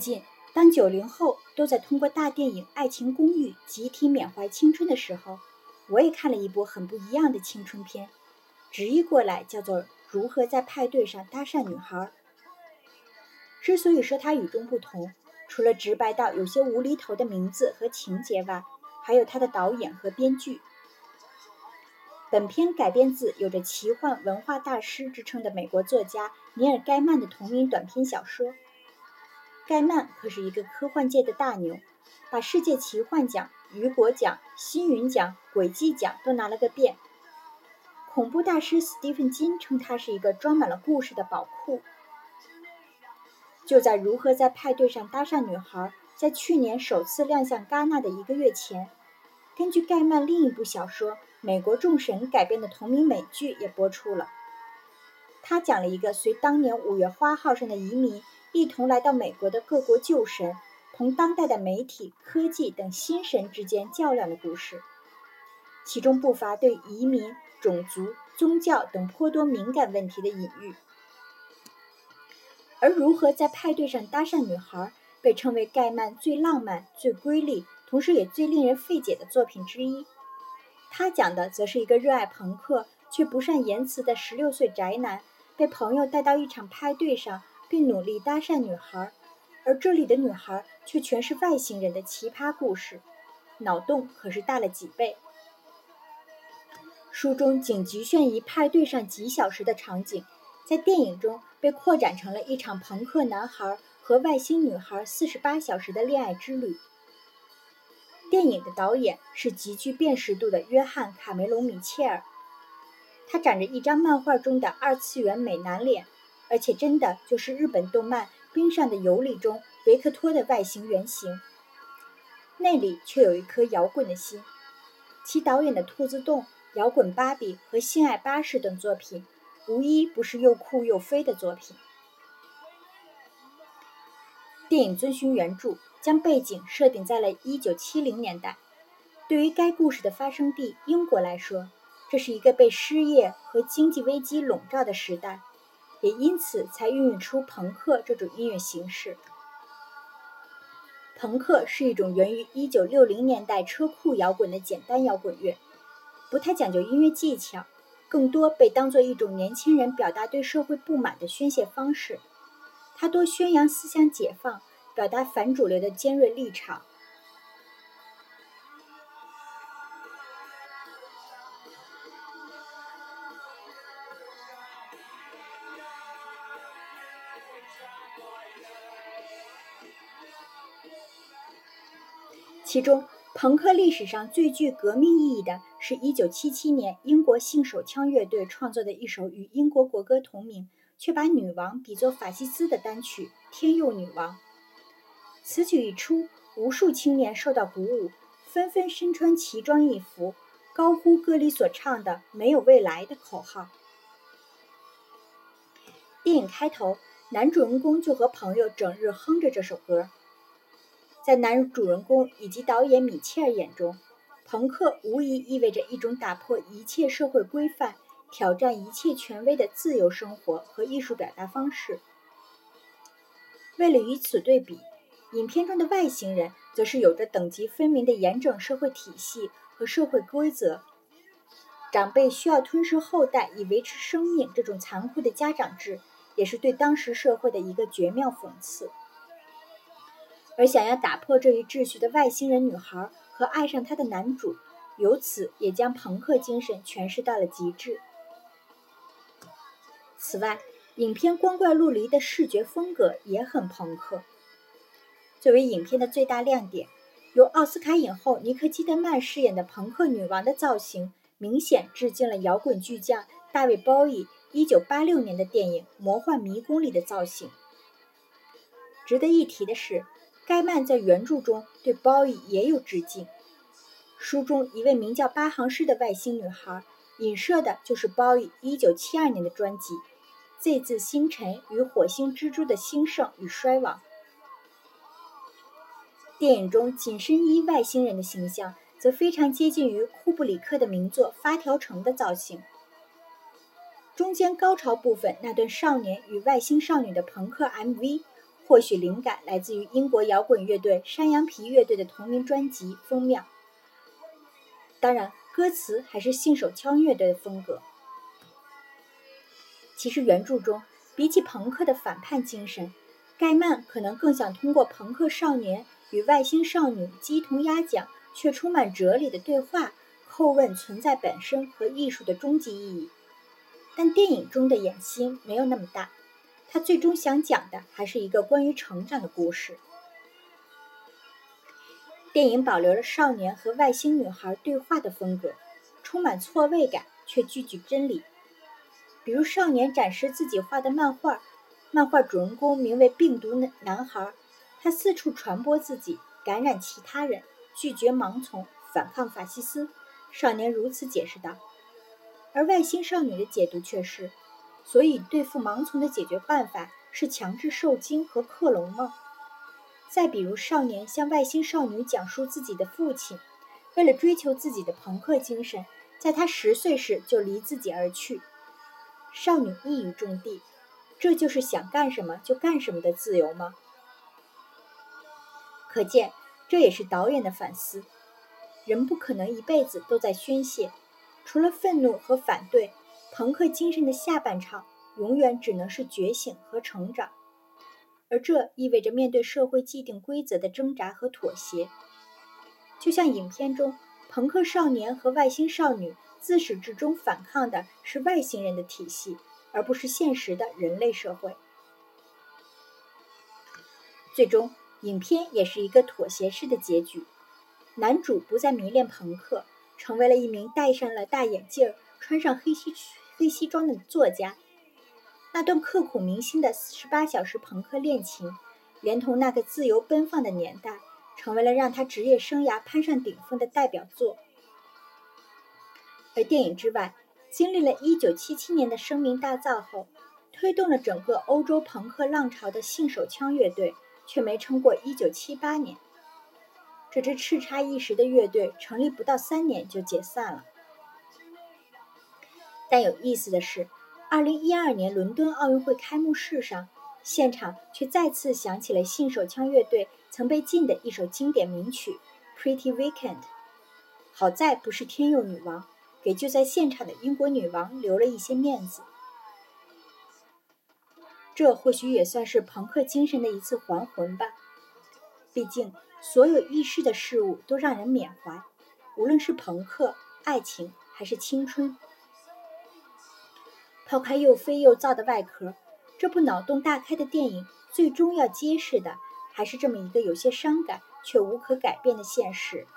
近，当九零后都在通过大电影《爱情公寓》集体缅怀青春的时候，我也看了一部很不一样的青春片，直译过来叫做《如何在派对上搭讪女孩》。之所以说它与众不同，除了直白到有些无厘头的名字和情节外，还有它的导演和编剧。本片改编自有着奇幻文化大师之称的美国作家尼尔·盖曼的同名短篇小说。盖曼可是一个科幻界的大牛，把世界奇幻奖、雨果奖、星云奖、轨迹奖都拿了个遍。恐怖大师斯蒂芬金称他是一个装满了故事的宝库。就在《如何在派对上搭讪女孩》在去年首次亮相戛纳的一个月前，根据盖曼另一部小说。美国众神改编的同名美剧也播出了。他讲了一个随当年五月花号上的移民一同来到美国的各国旧神，同当代的媒体、科技等新神之间较量的故事，其中不乏对移民、种族、宗教等颇多敏感问题的隐喻。而如何在派对上搭讪女孩，被称为盖曼最浪漫、最瑰丽，同时也最令人费解的作品之一。他讲的则是一个热爱朋克却不善言辞的十六岁宅男，被朋友带到一场派对上，并努力搭讪女孩，而这里的女孩却全是外星人的奇葩故事，脑洞可是大了几倍。书中仅局限于派对上几小时的场景，在电影中被扩展成了一场朋克男孩和外星女孩四十八小时的恋爱之旅。电影的导演是极具辨识度的约翰·卡梅隆·米切尔，他长着一张漫画中的二次元美男脸，而且真的就是日本动漫《冰上的尤里》中维克托的外形原型。那里却有一颗摇滚的心。其导演的《兔子洞》《摇滚芭比》和《性爱巴士》等作品，无一不是又酷又飞的作品。电影遵循原著。将背景设定在了1970年代。对于该故事的发生地英国来说，这是一个被失业和经济危机笼罩的时代，也因此才孕育出朋克这种音乐形式。朋克是一种源于1960年代车库摇滚的简单摇滚乐，不太讲究音乐技巧，更多被当作一种年轻人表达对社会不满的宣泄方式。它多宣扬思想解放。表达反主流的尖锐立场。其中，朋克历史上最具革命意义的是1977年英国性手枪乐队创作的一首与英国国歌同名，却把女王比作法西斯的单曲《天佑女王》。此曲一出，无数青年受到鼓舞，纷纷身穿奇装异服，高呼歌里所唱的“没有未来”的口号。电影开头，男主人公就和朋友整日哼着这首歌。在男主人公以及导演米切尔眼中，朋克无疑意味着一种打破一切社会规范、挑战一切权威的自由生活和艺术表达方式。为了与此对比，影片中的外星人则是有着等级分明的严整社会体系和社会规则，长辈需要吞噬后代以维持生命，这种残酷的家长制也是对当时社会的一个绝妙讽刺。而想要打破这一秩序的外星人女孩和爱上她的男主，由此也将朋克精神诠释到了极致。此外，影片光怪陆离的视觉风格也很朋克。作为影片的最大亮点，由奥斯卡影后尼克基德曼饰演的朋克女王的造型，明显致敬了摇滚巨匠大卫鲍伊1986年的电影《魔幻迷宫》里的造型。值得一提的是，盖曼在原著中对鲍伊也有致敬。书中一位名叫八行诗的外星女孩，影射的就是鲍伊1972年的专辑《Z 字星辰与火星蜘蛛的兴盛与衰亡》。电影中紧身衣外星人的形象，则非常接近于库布里克的名作《发条城》的造型。中间高潮部分那段少年与外星少女的朋克 MV，或许灵感来自于英国摇滚乐队山羊皮乐队的同名专辑封面。当然，歌词还是信手枪乐队的风格。其实原著中，比起朋克的反叛精神，盖曼可能更想通过朋克少年与外星少女鸡同鸭讲却充满哲理的对话，叩问存在本身和艺术的终极意义。但电影中的野心没有那么大。他最终想讲的还是一个关于成长的故事。电影保留了少年和外星女孩对话的风格，充满错位感却句句真理。比如少年展示自己画的漫画，漫画主人公名为“病毒男孩”，他四处传播自己，感染其他人，拒绝盲从，反抗法西斯。少年如此解释道，而外星少女的解读却是。所以，对付盲从的解决办法是强制受精和克隆吗？再比如，少年向外星少女讲述自己的父亲，为了追求自己的朋克精神，在他十岁时就离自己而去。少女一语中的，这就是想干什么就干什么的自由吗？可见，这也是导演的反思：人不可能一辈子都在宣泄，除了愤怒和反对。朋克精神的下半场永远只能是觉醒和成长，而这意味着面对社会既定规则的挣扎和妥协。就像影片中，朋克少年和外星少女自始至终反抗的是外星人的体系，而不是现实的人类社会。最终，影片也是一个妥协式的结局：男主不再迷恋朋克，成为了一名戴上了大眼镜、穿上黑西。黑西装的作家，那段刻骨铭心的十八小时朋克恋情，连同那个自由奔放的年代，成为了让他职业生涯攀上顶峰的代表作。而电影之外，经历了一九七七年的声名大噪后，推动了整个欧洲朋克浪潮的信手枪乐队，却没撑过一九七八年。这支叱咤一时的乐队成立不到三年就解散了。但有意思的是，二零一二年伦敦奥运会开幕式上，现场却再次响起了信手枪乐队曾被禁的一首经典名曲《Pretty Weekend》。好在不是天佑女王，给就在现场的英国女王留了一些面子。这或许也算是朋克精神的一次还魂吧。毕竟，所有易逝的事物都让人缅怀，无论是朋克、爱情还是青春。抛开又飞又躁的外壳，这部脑洞大开的电影最终要揭示的，还是这么一个有些伤感却无可改变的现实。